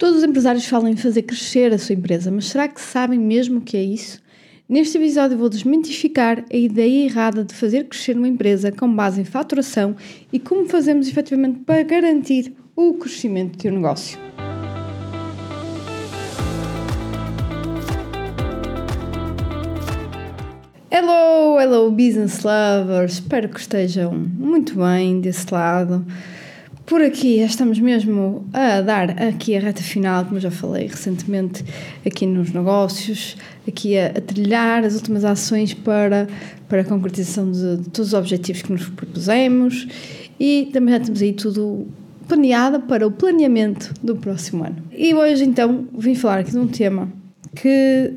Todos os empresários falam em fazer crescer a sua empresa, mas será que sabem mesmo o que é isso? Neste episódio vou desmentificar a ideia errada de fazer crescer uma empresa com base em faturação e como fazemos efetivamente para garantir o crescimento do negócio. Hello, hello business lovers, espero que estejam muito bem desse lado. Por aqui estamos mesmo a dar aqui a reta final, como já falei recentemente aqui nos negócios, aqui a, a trilhar as últimas ações para, para a concretização de, de, todos os objetivos que nos propusemos e também já temos aí tudo planeado para o planeamento do próximo ano. E hoje então vim falar aqui de um tema que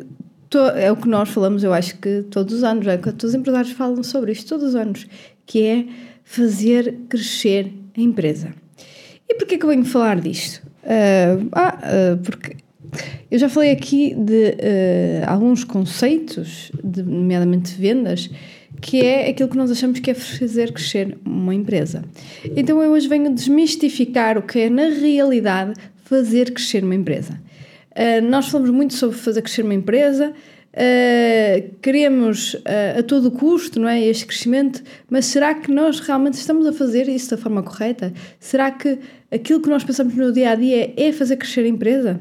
to, é o que nós falamos, eu acho que todos os anos, é que todos os empresários falam sobre isto todos os anos, que é fazer crescer a empresa. E porquê que eu venho falar disto? Uh, ah, uh, porque eu já falei aqui de uh, alguns conceitos, de, nomeadamente vendas, que é aquilo que nós achamos que é fazer crescer uma empresa. Então eu hoje venho desmistificar o que é, na realidade, fazer crescer uma empresa. nós falamos muito sobre fazer crescer uma empresa, Uh, queremos uh, a todo custo não é, este crescimento, mas será que nós realmente estamos a fazer isso da forma correta? Será que aquilo que nós pensamos no dia a dia é fazer crescer a empresa?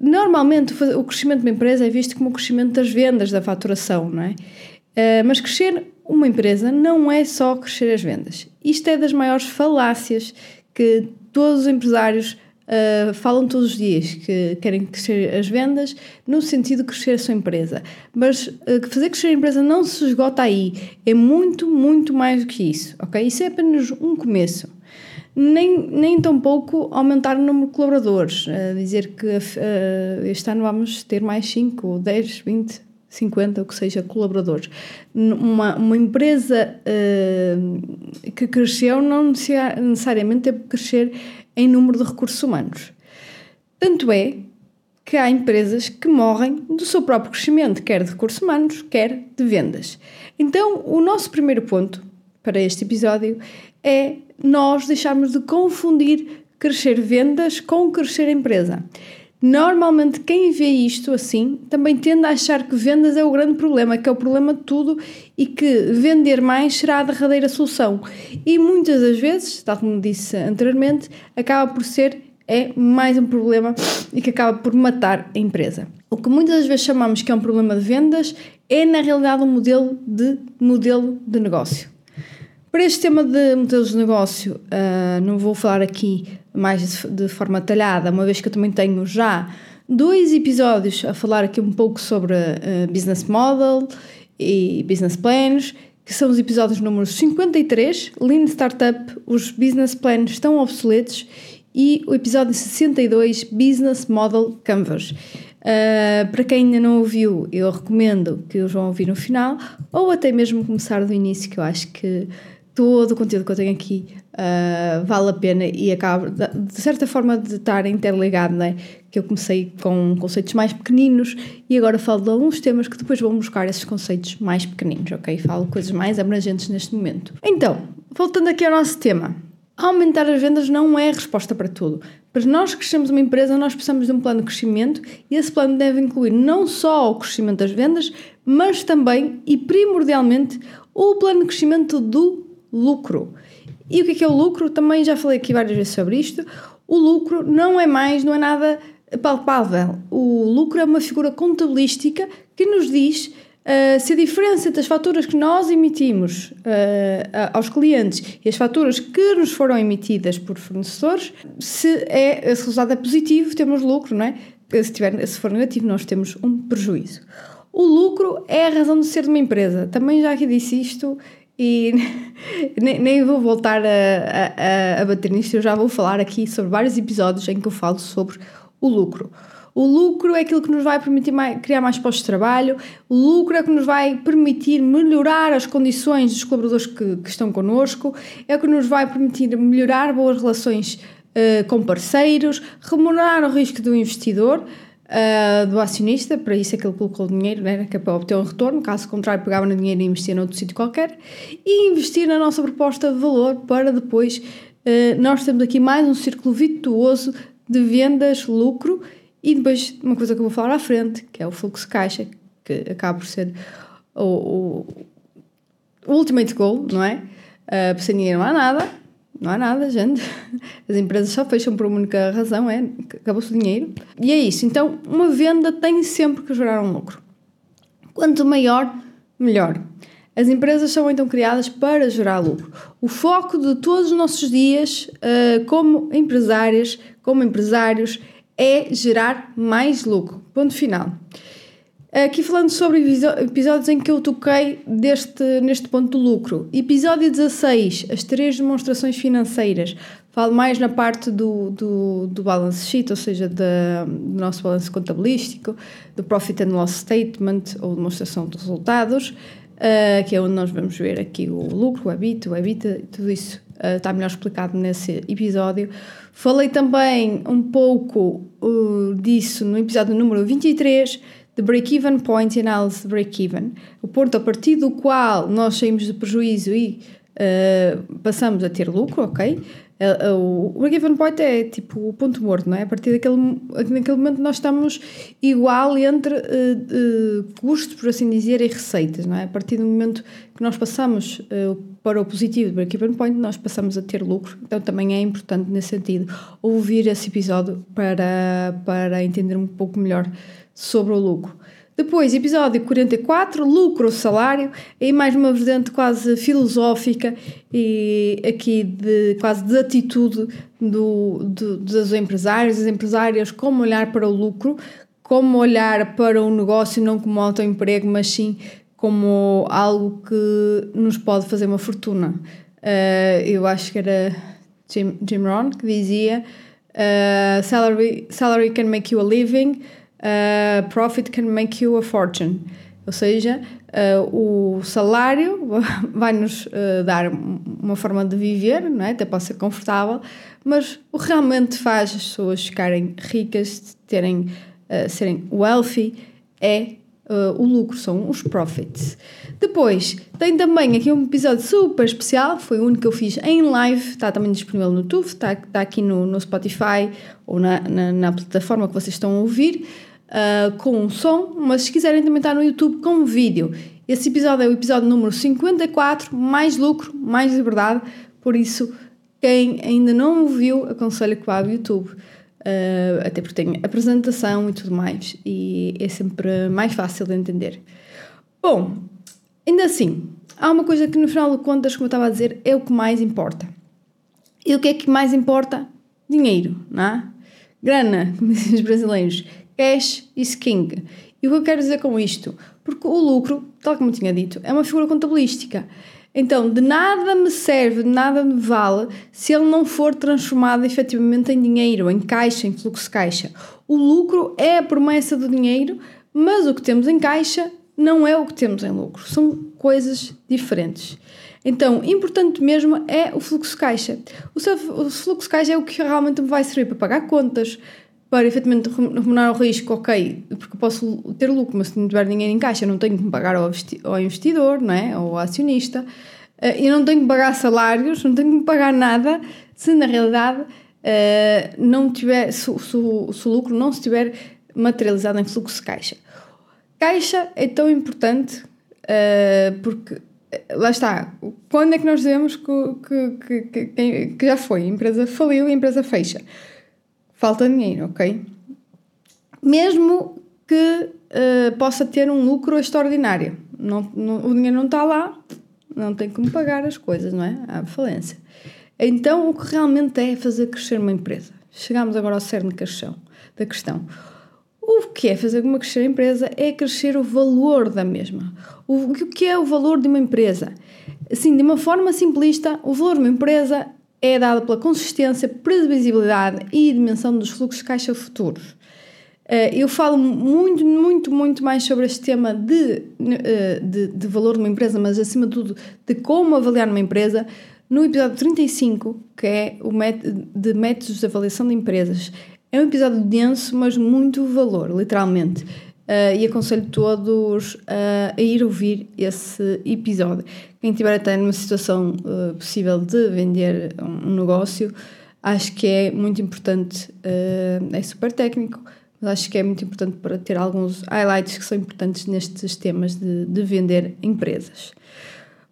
Normalmente o crescimento de uma empresa é visto como o crescimento das vendas, da faturação, não é? Uh, mas crescer uma empresa não é só crescer as vendas. Isto é das maiores falácias que todos os empresários Uh, falam todos os dias que querem crescer as vendas no sentido de crescer a sua empresa. Mas uh, fazer crescer a empresa não se esgota aí. É muito, muito mais do que isso, ok? Isso é apenas um começo. Nem, nem tão pouco aumentar o número de colaboradores. Uh, dizer que este ano vamos ter mais 5, 10, 20, 50, o que seja, colaboradores. Uma, uma empresa que cresceu não necessariamente teve que crescer em número de recursos humanos. Tanto é que há empresas que morrem do seu próprio crescimento, quer de recursos humanos, quer de vendas. Então, o nosso primeiro ponto para este episódio é nós deixarmos de confundir crescer vendas com crescer empresa. Normalmente, quem vê isto assim também tende a achar que vendas é o grande problema, que é o problema de tudo e que vender mais será a derradeira solução. E muitas das vezes, tal como disse anteriormente, acaba por ser é mais um problema e que acaba por matar a empresa. O que muitas das vezes chamamos que é um problema de vendas é na realidade um modelo de modelo de negócio. Para este tema de modelos de negócio, uh, não vou falar aqui mais de forma detalhada, uma vez que eu também tenho já dois episódios a falar aqui um pouco sobre uh, business model e business plans, que são os episódios número 53, Lean Startup, os business plans estão obsoletos, e o episódio 62, Business Model Canvas. Uh, para quem ainda não ouviu, eu recomendo que os vão ouvir no final, ou até mesmo começar do início, que eu acho que todo o conteúdo que eu tenho aqui uh, vale a pena e acaba, de certa forma, de estar interligado, não é? Que eu comecei com conceitos mais pequeninos e agora falo de alguns temas que depois vão buscar esses conceitos mais pequeninos, ok? Falo coisas mais abrangentes neste momento. Então, voltando aqui ao nosso tema. Aumentar as vendas não é a resposta para tudo. Para nós que crescemos uma empresa, nós precisamos de um plano de crescimento e esse plano deve incluir não só o crescimento das vendas, mas também e primordialmente o plano de crescimento do lucro. E o que é, que é o lucro? Também já falei aqui várias vezes sobre isto. O lucro não é mais, não é nada palpável. O lucro é uma figura contabilística que nos diz uh, se a diferença entre as faturas que nós emitimos uh, aos clientes e as faturas que nos foram emitidas por fornecedores, se é, esse resultado é positivo, temos lucro, não é? Se, tiver, se for negativo, nós temos um prejuízo. O lucro é a razão de ser de uma empresa. Também já aqui disse isto e nem, nem vou voltar a, a, a bater nisto, eu já vou falar aqui sobre vários episódios em que eu falo sobre o lucro. O lucro é aquilo que nos vai permitir mais, criar mais postos de trabalho, o lucro é que nos vai permitir melhorar as condições dos colaboradores que, que estão connosco, é que nos vai permitir melhorar boas relações uh, com parceiros, remunerar o risco do investidor, uh, do acionista, para isso é que ele colocou o dinheiro, né, que é para obter um retorno, caso contrário pegava no dinheiro e investia noutro sítio qualquer, e investir na nossa proposta de valor para depois uh, nós temos aqui mais um círculo virtuoso de vendas, lucro e depois uma coisa que eu vou falar à frente, que é o fluxo de caixa, que acaba por ser o, o, o ultimate goal, não é? Uh, sem dinheiro não há nada, não há nada, gente. As empresas só fecham por uma única razão, é acabou-se o dinheiro. E é isso. Então, uma venda tem sempre que gerar um lucro. Quanto maior, melhor. As empresas são então criadas para gerar lucro. O foco de todos os nossos dias, uh, como empresárias, como empresários, é gerar mais lucro. Ponto final. Aqui falando sobre episódios em que eu toquei deste, neste ponto do lucro. Episódio 16, as três demonstrações financeiras. Falo mais na parte do, do, do balance sheet, ou seja, do nosso balanço contabilístico, do profit and loss statement, ou demonstração de resultados, uh, que é onde nós vamos ver aqui o lucro, o EBIT, o EBITDA, tudo isso uh, está melhor explicado nesse episódio. Falei também um pouco uh, disso no episódio número 23, de break-even point e análise de break-even, o ponto a partir do qual nós saímos de prejuízo e uh, passamos a ter lucro, ok? Uh, uh, o break-even point é tipo o ponto morto, não é? A partir daquele, naquele momento nós estamos igual entre custos, por assim dizer, e receitas, não é? A partir do momento que nós passamos para o positivo do break-even point, nós passamos a ter lucro, então também é importante nesse sentido ouvir esse episódio para, para entender um pouco melhor sobre o lucro. Depois, episódio 44, lucro ou salário, aí mais uma vertente quase filosófica e aqui de quase de atitude do, do, dos empresários, das empresárias, como olhar para o lucro, como olhar para o negócio não como autoemprego, mas sim como algo que nos pode fazer uma fortuna. Uh, eu acho que era Jim, Jim Rohn que dizia uh, salary, salary can make you a living, uh, profit can make you a fortune. Ou seja, uh, o salário vai-nos uh, dar uma forma de viver, não é? até pode ser confortável, mas o que realmente faz as pessoas ficarem ricas, terem, uh, serem wealthy, é o lucro, são os profits. Depois, tem também aqui um episódio super especial, foi o único que eu fiz em live, está também disponível no YouTube, está, está aqui no, no Spotify ou na, na, na plataforma que vocês estão a ouvir uh, com um som, mas se quiserem também está no YouTube com um vídeo. Esse episódio é o episódio número 54, mais lucro, mais liberdade, por isso quem ainda não o viu, aconselho que vá ao YouTube. Uh, até porque tem apresentação e tudo mais, e é sempre mais fácil de entender. Bom, ainda assim, há uma coisa que no final de contas, como eu estava a dizer, é o que mais importa. E o que é que mais importa? Dinheiro, não é? Grana, como dizem os brasileiros cash is king. E o que eu quero dizer com isto? Porque o lucro, tal como tinha dito, é uma figura contabilística. Então, de nada me serve, de nada me vale se ele não for transformado efetivamente em dinheiro, em caixa, em fluxo de caixa. O lucro é a promessa do dinheiro, mas o que temos em caixa não é o que temos em lucro. São coisas diferentes. Então, importante mesmo é o fluxo de caixa. O, seu, o fluxo de caixa é o que realmente me vai servir para pagar contas, para efetivamente remunerar o risco, ok, porque posso ter lucro, mas se não tiver dinheiro em caixa, não tenho que pagar ao, investidor, não é? ou ao acionista, uh, e não tenho que pagar salários, não tenho que pagar nada, se na realidade uh, não tiver, se, se, se, o lucro não estiver materializado em fluxo de caixa. Caixa é tão importante uh, porque lá está, quando é que nós dizemos que, que, que, que, já foi, a empresa faliu a empresa fecha? Falta dinheiro, ok? Mesmo que uh, possa ter um lucro extraordinário, não, não, o dinheiro não está lá, não tem como pagar as coisas, não é? Há falência. Então, o que realmente é fazer crescer uma empresa? Chegamos agora ao cerne da questão. O que é fazer uma crescer a empresa é crescer o valor da mesma. O que é o valor de uma empresa? Assim, de uma forma simplista, o valor de uma empresa é dada pela consistência, previsibilidade e dimensão dos fluxos de caixa futuros. Eh, eu falo muito, muito, muito mais sobre este tema de, eh, de, de, valor de uma empresa, mas acima de tudo de como avaliar uma empresa, no episódio 35, que é o de métodos de avaliação de empresas. É um episódio denso, mas muito valor, literalmente. Uh, e aconselho todos uh, a ir ouvir esse episódio. Quem estiver até numa situação uh, possível de vender um negócio, Acho que é muito importante, é super técnico, mas acho que é muito importante para ter alguns highlights que são importantes nestes temas de, de vender empresas.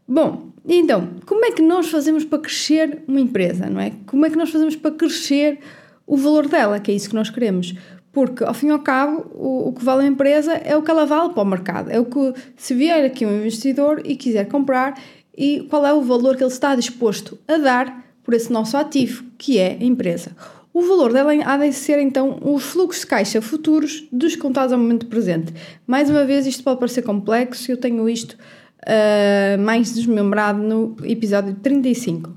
Bom, então, como é que nós fazemos para crescer uma empresa, não é? Como é que nós fazemos para crescer o valor dela, que é isso que nós queremos? Porque, ao fim e ao cabo, o, o que vale a empresa é o que ela vale para o mercado. É o que, se vier aqui um investidor e quiser comprar, e qual é o valor que ele está disposto a dar por esse nosso ativo, que é a empresa. O valor dela há de ser então os fluxos de caixa futuros descontados ao momento presente. Mais uma vez, isto pode parecer complexo, eu tenho isto uh, mais desmembrado no episódio 35.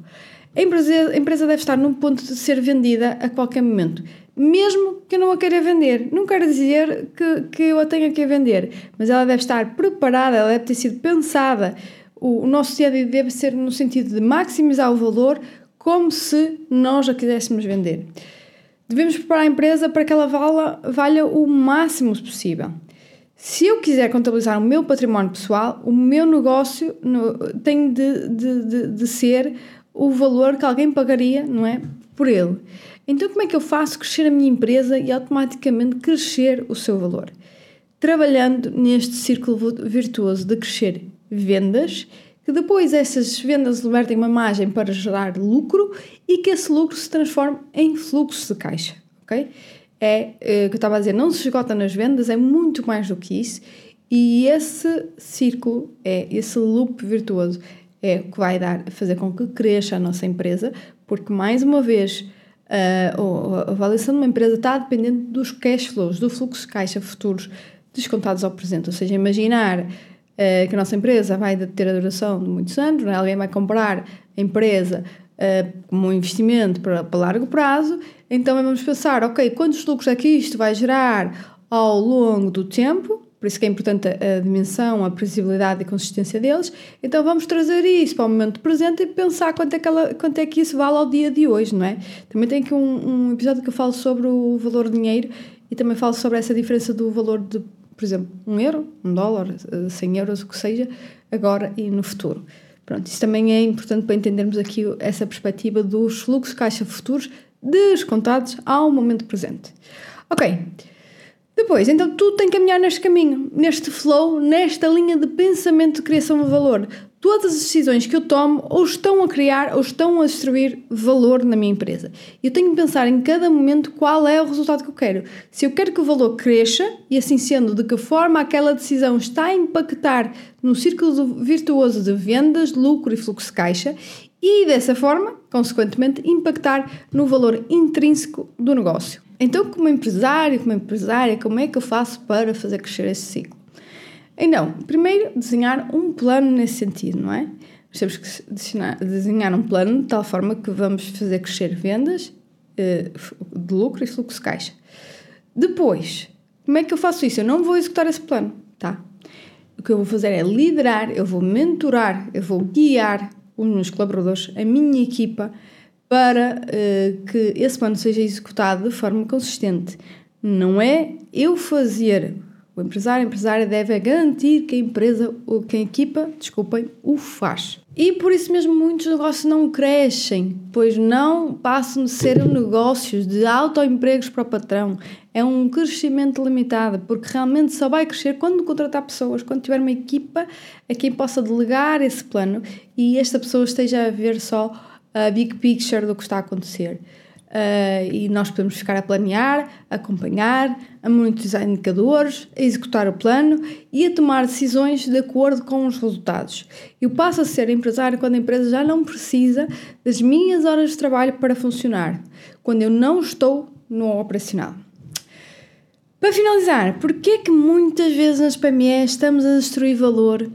A empresa, a empresa deve estar num ponto de ser vendida a qualquer momento, mesmo que eu não a queira vender. Não quero dizer que, que eu a tenha que vender, mas ela deve estar preparada, ela deve ter sido pensada. O, o nosso dia deve ser no sentido de maximizar o valor como se nós a quiséssemos vender. Devemos preparar a empresa para que ela valha, valha o máximo possível. Se eu quiser contabilizar o meu património pessoal, o meu negócio no, tem de, de, de, de, ser o valor que alguém pagaria, não é? Por ele. Então, como é que eu faço crescer a minha empresa e automaticamente crescer o seu valor? Trabalhando neste círculo virtuoso de crescer vendas que depois essas vendas libertem uma margem para gerar lucro e que esse lucro se transforme em fluxo de caixa, ok? É, é que eu estava a dizer, não se esgota nas vendas, é muito mais do que isso e esse círculo, é esse loop virtuoso, é o que vai dar, fazer com que cresça a nossa empresa, porque mais uma vez a, a avaliação de uma empresa está dependendo dos cash flows, do fluxo de caixa futuros descontados ao presente, ou seja, imaginar uh, que a nossa empresa vai ter a duração de muitos anos, é? alguém vai comprar a empresa uh, como um investimento para, para largo prazo, então vamos pensar, ok, quantos lucros é que isto vai gerar ao longo do tempo, por isso que é importante a, dimensão, a previsibilidade e consistência deles. Então vamos trazer isso para o momento presente e pensar quanto é que, ela, quanto é que isso vale ao dia de hoje, não é? Também tem aqui um, um episódio que eu falo sobre o valor do dinheiro e também falo sobre essa diferença do valor de por exemplo, um euro, um dólar, 100 euros, o que seja, agora e no futuro. Pronto, isso também é importante para entendermos aqui essa perspectiva dos fluxos caixa futuros descontados ao momento presente. Ok. Depois, então tudo tem que caminhar neste caminho, neste flow, nesta linha de pensamento de criação de valor todas as decisões que eu tomo ou estão a criar ou estão a destruir valor na minha empresa. Eu tenho que pensar em cada momento qual é o resultado que eu quero. Se eu quero que o valor cresça e assim sendo, de que forma aquela decisão está a impactar no círculo virtuoso de vendas, lucro e fluxo de caixa e dessa forma, consequentemente, impactar no valor intrínseco do negócio. Então, como empresário, como empresária, como é que eu faço para fazer crescer esse ciclo? Então, primeiro, desenhar um plano nesse sentido, não é? Nós temos que desenhar um plano de tal forma que vamos fazer crescer vendas eh, de lucro e fluxo de caixa. Depois, como é que eu faço isso? Eu não vou executar esse plano, tá? O que eu vou fazer é liderar, eu vou mentorar, eu vou guiar os meus colaboradores, a minha equipa, para uh, que esse plano seja executado de forma consistente. Não é eu fazer o empresário, a empresária deve garantir que a empresa ou que a equipa, desculpem, o faz. E por isso mesmo muitos negócios não crescem, pois não passam de ser negócios de autoempregos para o patrão. É um crescimento limitado, porque realmente só vai crescer quando contratar pessoas, quando tiver uma equipa a quem possa delegar esse plano e esta pessoa esteja a ver só a big picture do que está a acontecer uh, e nós podemos ficar a planear, a acompanhar, a monitorizar indicadores, a executar o plano e a tomar decisões de acordo com os resultados. Eu passo a ser empresário quando a empresa já não precisa das minhas horas de trabalho para funcionar, quando eu não estou no operacional. Para finalizar, porquê é que muitas vezes nas PME estamos a destruir valor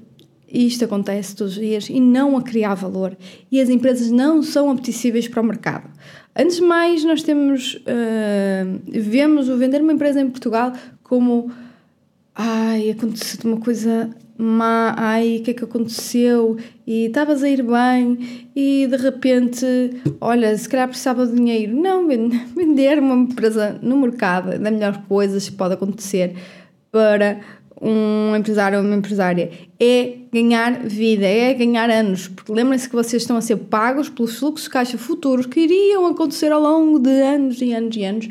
e isto acontece todos os dias e não a criar valor e as empresas não são apetecíveis para o mercado. Antes de mais, nós temos, uh, vemos o vender uma empresa em Portugal como ai, aconteceu uma coisa má, ai, o que é que aconteceu? E estavas a ir bem e de repente, olha, se calhar precisava de dinheiro. Não, vender uma empresa no mercado é da melhor coisa que pode acontecer para um empresário ou uma empresária é ganhar vida, é ganhar anos, porque lembrem-se que vocês estão a ser pagos pelos fluxos de caixa futuros que iriam acontecer ao longo de anos e anos e anos.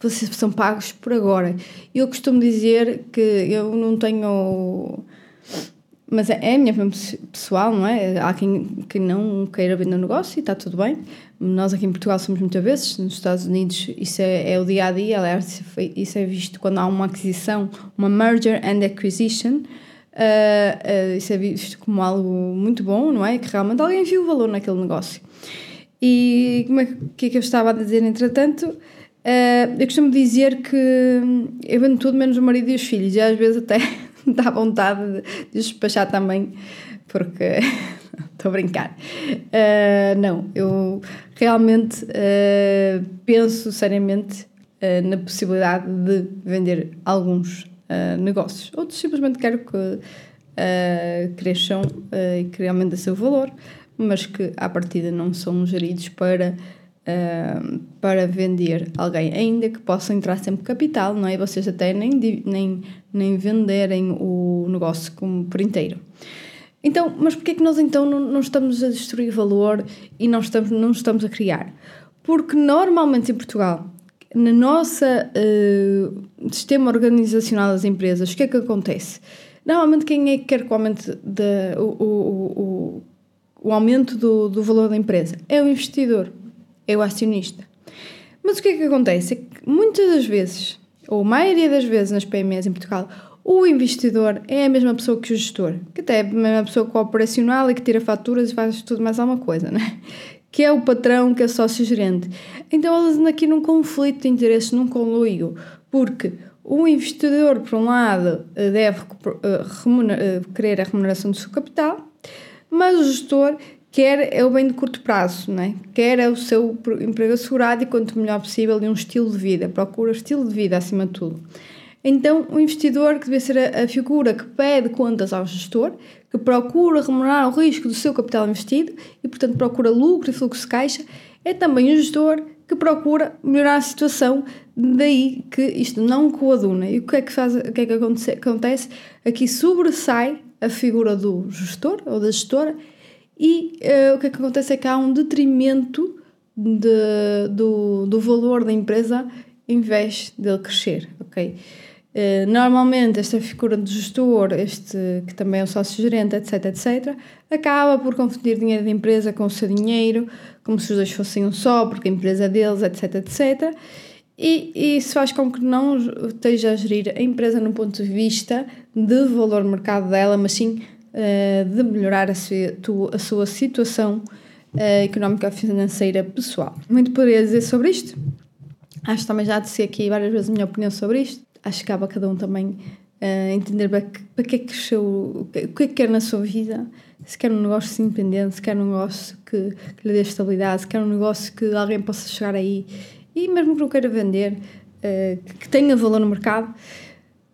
Vocês são pagos por agora. Eu costumo dizer que eu não tenho mas é, é a minha pessoal, não é? Há quem, quem não queira vender um negócio e está tudo bem. Nós aqui em Portugal somos muitas vezes, nos Estados Unidos isso é, é o dia a dia, aliás, isso é visto quando há uma aquisição, uma merger and acquisition. Uh, uh, isso é visto como algo muito bom, não é? Que realmente alguém viu o valor naquele negócio. E como é que, é que eu estava a dizer, entretanto? Uh, eu costumo dizer que eu vendo tudo menos o marido e os filhos, e às vezes até dá vontade de despachar também, porque estou a brincar. Uh, não, eu realmente uh, penso seriamente uh, na possibilidade de vender alguns negócios. Outros simplesmente quero que cresçam e que realmente a seu valor, mas que à partida não são geridos para para vender alguém, ainda que possa entrar sempre capital, não é? Vocês até nem, nem, nem venderem o negócio como por inteiro. Então, mas porquê é que nós então não, não estamos a destruir valor e não estamos, não estamos a criar? Porque normalmente em Portugal, no nosso uh, sistema organizacional das empresas, o que é que acontece? Normalmente quem é que quer que o aumento de, o, o, o, o aumento do, do valor da empresa? É o investidor é o acionista. Mas o que é que acontece? É que muitas das vezes, ou a maioria das vezes nas PMEs em Portugal, o investidor é a mesma pessoa que o gestor, que até é a mesma pessoa que o operacional e que tira faturas e faz tudo mais alguma coisa, né? Que é o patrão, que é sócio-gerente. Então eles andam aqui num conflito de interesses, num conluio, porque o investidor, por um lado, deve eh, querer a remuneração do seu capital, mas o gestor quer é o bem de curto prazo, né? quer é o seu emprego assegurado e quanto melhor possível e um estilo de vida, procura estilo de vida acima de tudo. Então, o investidor, que deve ser a, figura que pede contas ao gestor, que procura remunerar o risco do seu capital investido e, portanto, procura lucro e fluxo de caixa, é também o gestor que procura melhorar a situação, daí que isto não coaduna. E o que é que, faz, o que, é que acontece? Aqui sobressai a figura do gestor ou da gestora e uh, o que é que acontece é que há um detrimento de, do, do valor da empresa em vez dele crescer, ok? Uh, normalmente esta figura de gestor, este que também é o sócio-gerente, etc, etc, acaba por confundir dinheiro da empresa com o seu dinheiro, como se os dois fossem um só, porque a empresa é deles, etc, etc. E, isso faz com que não esteja a gerir a empresa no ponto de vista de valor mercado dela, mas sim uh, de melhorar a, sua, a sua situação uh, económica financeira pessoal. Muito poderia dizer sobre isto. Acho também já disse aqui várias vezes a minha opinião sobre isto. Acho que cabe a cada um também uh, entender para que, para que é que o que é que quer na sua vida, se quer um negócio independente, se quer um negócio que, que lhe dê estabilidade, se quer um negócio que alguém possa chegar aí e mesmo que não queira vender, que tenha valor no mercado,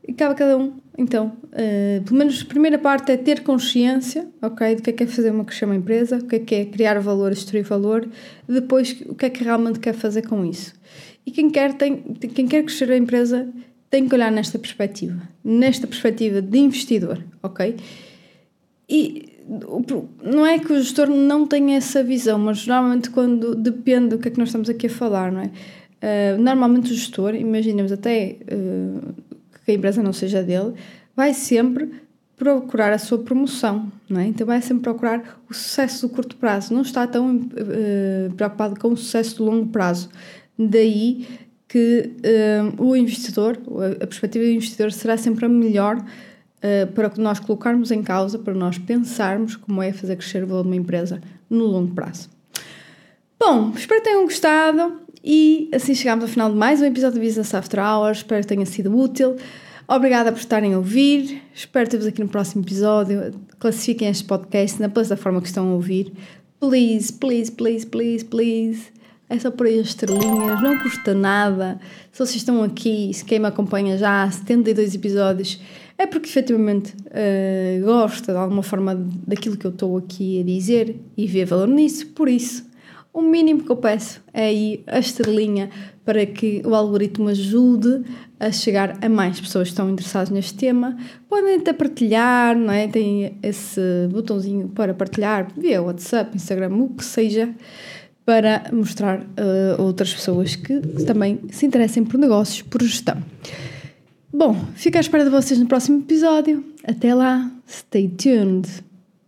e cabe a cada um então, uh, pelo menos a primeira parte é ter consciência, ok, do que é que é fazer uma crescer uma empresa, o que é que é criar valor, destruir valor, depois o que é que realmente quer fazer com isso. E quem quer, tem, quem quer crescer a empresa tem que olhar nesta perspectiva, nesta perspectiva de investidor, ok? E não é que o gestor não tenha essa visão, mas normalmente quando depende do que é que nós estamos aqui a falar, não é? Uh, normalmente o gestor, imaginemos até uh, que a empresa não seja dele, vai sempre procurar a sua promoção, não é? Então vai sempre procurar o sucesso do curto prazo, não está tão uh, preocupado com o sucesso do longo prazo. Daí que uh, o investidor, a perspectiva do investidor será sempre a melhor uh, para nós colocarmos em causa, para nós pensarmos como é fazer crescer o valor de uma empresa no longo prazo. Bom, espero que tenham gostado. E assim chegamos ao final de mais um episódio de Business After Hours. Espero que tenha sido útil. Obrigada por estarem a ouvir. Espero ter-vos aqui no próximo episódio. Classifiquem este podcast na plataforma que estão a ouvir. Please, please, please, please, please. É só por aí as estrelinhas, não custa nada. Se vocês estão aqui, se quem me acompanha já há 72 episódios, é porque efetivamente uh, gosta de alguma forma daquilo que eu estou aqui a dizer e vê valor nisso. Por isso, O mínimo que eu peço é aí a estrelinha para que o algoritmo ajude a chegar a mais pessoas que estão interessadas neste tema. Podem até partilhar, não é? Tem esse botãozinho para partilhar via WhatsApp, Instagram, o que seja, para mostrar a uh, outras pessoas que também se interessem por negócios, por gestão. Bom, fico à espera de vocês no próximo episódio. Até lá, stay tuned!